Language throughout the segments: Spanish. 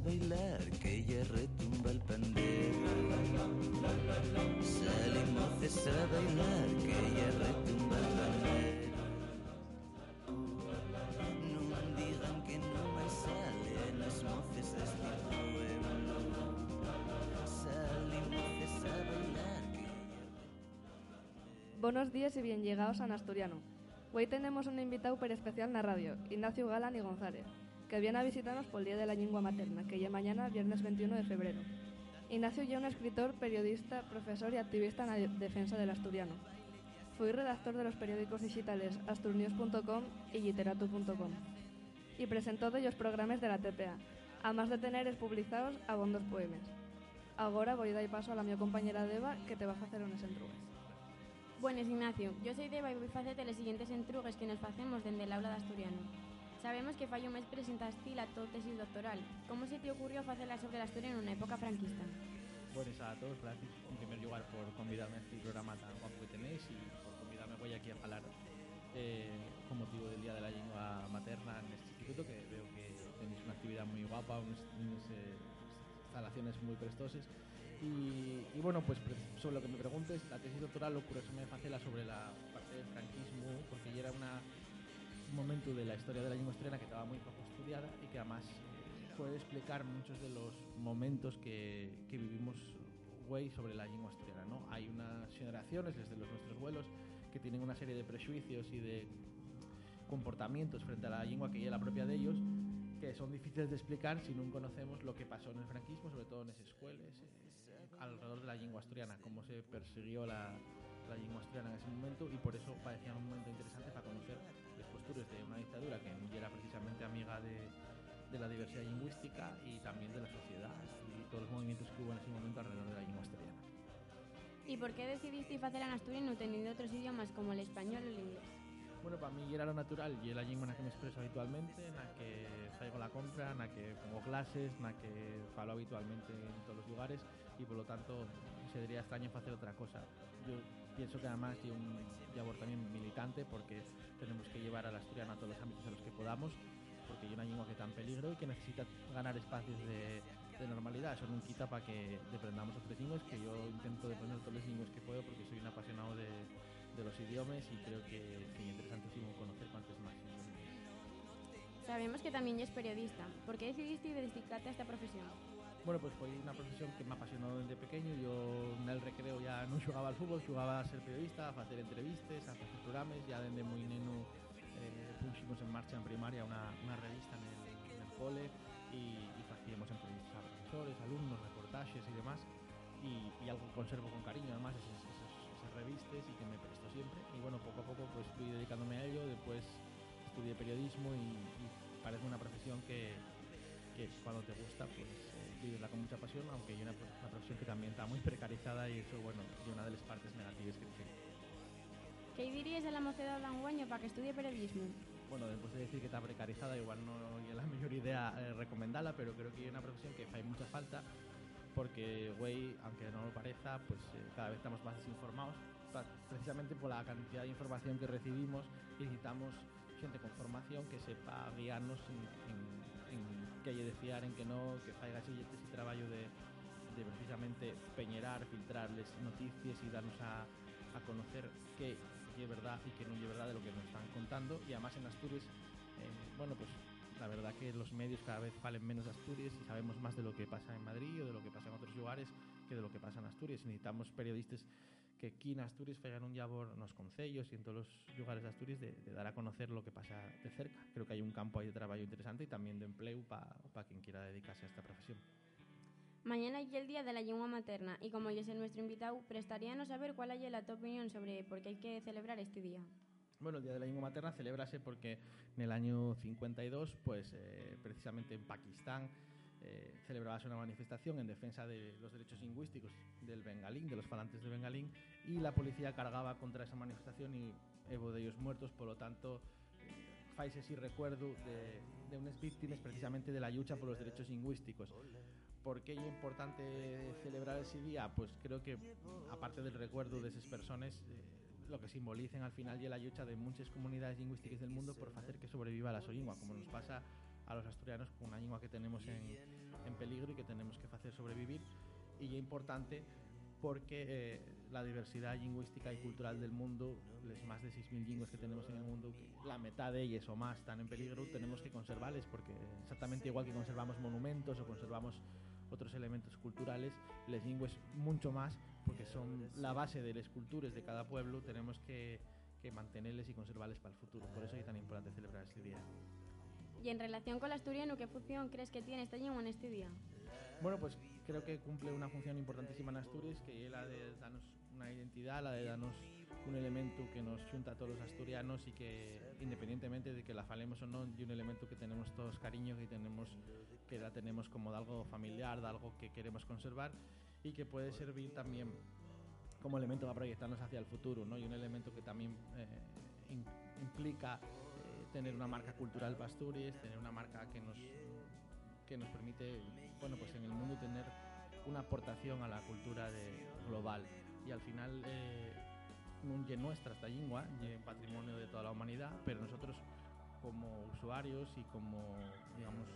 bailar, que ya retumba el pandero. Salen moces a bailar, que ya retumba el pandero. No me digan que no me salen los moces de este pueblo. Salen moces a bailar, que ya Buenos días y bien llegados a Asturiano. Hoy tenemos un invitado per especial en la radio, Ignacio Galán y González, que viene a visitarnos por el Día de la Lengua Materna, que ya mañana, viernes 21 de febrero. Ignacio ya un escritor, periodista, profesor y activista en la defensa del asturiano. Fue redactor de los periódicos digitales asturnews.com y literato.com y presentó de ellos programas de la TPA, además de tener publicados abondos poemas. Ahora voy a dar paso a la mi compañera Deva que te va a hacer unas entrugas. Buenas, Ignacio. Yo soy Deva y voy a hacerte los siguientes entrugues que nos facemos desde el aula de asturiano. Sabemos que fallo mes presentaste la tu tesis doctoral. ¿Cómo se te ocurrió hacerla sobre la historia en una época franquista? Buenas a todos, gracias en primer lugar por convidarme a este programa tan guapo que tenéis y por convidarme hoy aquí a hablar eh, con motivo del Día de la Lengua Materna en este instituto, que veo que tenéis una actividad muy guapa, unas, eh, instalaciones muy prestosas. Y, y, bueno, pues sobre lo que me preguntes, la tesis doctoral lo curioso me facela sobre la parte del franquismo, porque ya era una, un momento de la historia de la lengua asturiana que estaba muy poco estudiada y que además puede explicar muchos de los momentos que, que vivimos güey sobre la lengua asturiana. ¿no? Hay unas generaciones desde los nuestros vuelos que tienen una serie de prejuicios y de comportamientos frente a la lengua que es la propia de ellos que son difíciles de explicar si no conocemos lo que pasó en el franquismo, sobre todo en esas escuelas, eh, alrededor de la lengua asturiana, cómo se persiguió la, la lengua asturiana en ese momento y por eso parecía un momento interesante para conocer amiga de, de la diversidad lingüística y también de la sociedad y todos los movimientos que hubo en ese momento alrededor de la lengua asturiana. ¿Y por qué decidiste hacer en asturiano teniendo otros idiomas como el español o el inglés? Bueno, para mí era lo natural y es la lengua en la que me expreso habitualmente, en la que salgo a la compra, en la que pongo clases, en la que falo habitualmente en todos los lugares y por lo tanto se diría extraño hacer otra cosa. Yo pienso que además hay un labor también militante porque tenemos que llevar al asturiano a todos los ámbitos a los que podamos porque hay una lengua que está en peligro y que necesita ganar espacios de, de normalidad. Eso no quita para que deprendamos otras lenguas, que yo intento deprender todas las lenguas que puedo porque soy un apasionado de, de los idiomas y creo que es interesantísimo conocer cuantos más idiomas. Sabemos que también es periodista. ¿Por qué decidiste dedicarte a esta profesión? Bueno, pues fue una profesión que me apasionó desde pequeño. Yo en el recreo ya no jugaba al fútbol, jugaba a ser periodista, a hacer entrevistas, a hacer programas. Ya desde muy neno pusimos en marcha en primaria una, una revista en el, en cole y, y hacíamos entrevistas a profesores, alumnos, reportajes y demás. Y, algo que conservo con cariño además esas, revistas y que me presto siempre. Y bueno, poco a poco pues fui dedicándome a ello. Después estudié periodismo y, parece una profesión que, que cuando te gusta pues eh, vivirla con mucha pasión, aunque hay una, profesión que también está muy precarizada y eso, bueno, es una de las partes negativas que tiene. ¿Qué dirías a la mocedad de Anguaño para que estudie periodismo? Bueno, después de decir que está precarizada, igual no es la mejor idea eh, recomendarla, pero creo que hay una profesión que hay mucha falta porque, güey, aunque no lo parezca, pues eh, cada vez estamos más desinformados, precisamente por la cantidad de información que recibimos y necesitamos gente con formación que sepa guiarnos en, en, en que hay de fiar, en que no, que faiga ese trabajo de, de precisamente peñerar, filtrarles noticias y darnos a, a conocer qué es verdad y qué no es verdad de lo que nos están contando. Y además en Asturias, eh, bueno, pues la verdad que los medios cada vez valen menos Asturias y sabemos más de lo que pasa en Madrid o de lo que pasa en otros lugares que de lo que pasa en Asturias. Necesitamos periodistas que aquí en Asturias faigan un labor en los concellos y en todos los lugares de Asturias de, de, dar a conocer lo que pasa de cerca. Creo que hay un campo ahí de trabajo interesante y también de empleo para pa quien quiera dedicarse a esta profesión. Mañana es el día de la lengua materna y como yo soy nuestro invitado, prestaríamos saber cuál es la tu opinión sobre por qué hay que celebrar este día. Bueno, el Día de la Lengua Materna celebrase porque en el año 52, pues eh, precisamente en Pakistán, eh, celebrabase una manifestación en defensa de los derechos lingüísticos del bengalín, de los falantes de bengalín, y la policía cargaba contra esa manifestación y hubo de ellos muertos, por lo tanto, eh, faise sí recuerdo de, de unas víctimas precisamente de la lucha por los derechos lingüísticos. ¿Por qué es importante celebrar ese día? Pues creo que, aparte del recuerdo de esas personas, eh, lo que simbolicen al final y la lucha de muchas comunidades lingüísticas del mundo por hacer que sobreviva la lengua, como nos pasa a los asturianos con una lengua que tenemos en, en peligro y que tenemos que hacer sobrevivir y es importante porque eh, la diversidad lingüística y cultural del mundo, las más de 6.000 lenguas que tenemos en el mundo, la mitad de ellas o más están en peligro, tenemos que conservarles porque exactamente igual que conservamos monumentos o conservamos otros elementos culturales, las lenguas mucho más porque son la base de las culturas de cada pueblo, tenemos que, que mantenerles y conservarles para el futuro. Por eso es tan importante celebrar este día. Y en relación con el asturiano, ¿qué función crees que tiene esta lengua en este día? Bueno, pues creo que cumple una función importantísima en Asturias, que es la de darnos una identidad, la de darnos un elemento que nos junta a todos los asturianos y que independientemente de que la falemos o no, y un elemento que tenemos todos cariño, que tenemos que la tenemos como de algo familiar, de algo que queremos conservar y que puede servir también como elemento para proyectarnos hacia el futuro, ¿no? Y un elemento que también eh, in- implica eh, tener una marca cultural para Asturias, tener una marca que nos que nos permite, una aportación a la cultura de, global. Y al final eh, nuestra esta lingua, é patrimonio de toda la humanidad, pero nosotros como usuarios y como, digamos,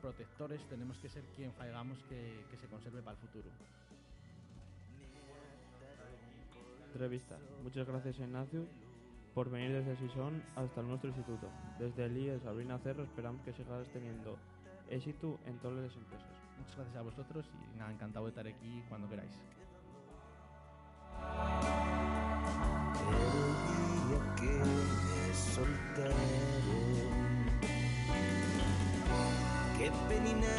protectores tenemos que ser quien faigamos que, que se conserve para el futuro. Entrevista. Muchas gracias Ignacio por venir desde Sison hasta nuestro instituto. Desde el IE Sabrina Cerro esperamos que sigas teniendo éxito en todas las empresas. Muchas gracias a vosotros y nada, encantado de estar aquí cuando queráis. El día que me soltaron, qué penina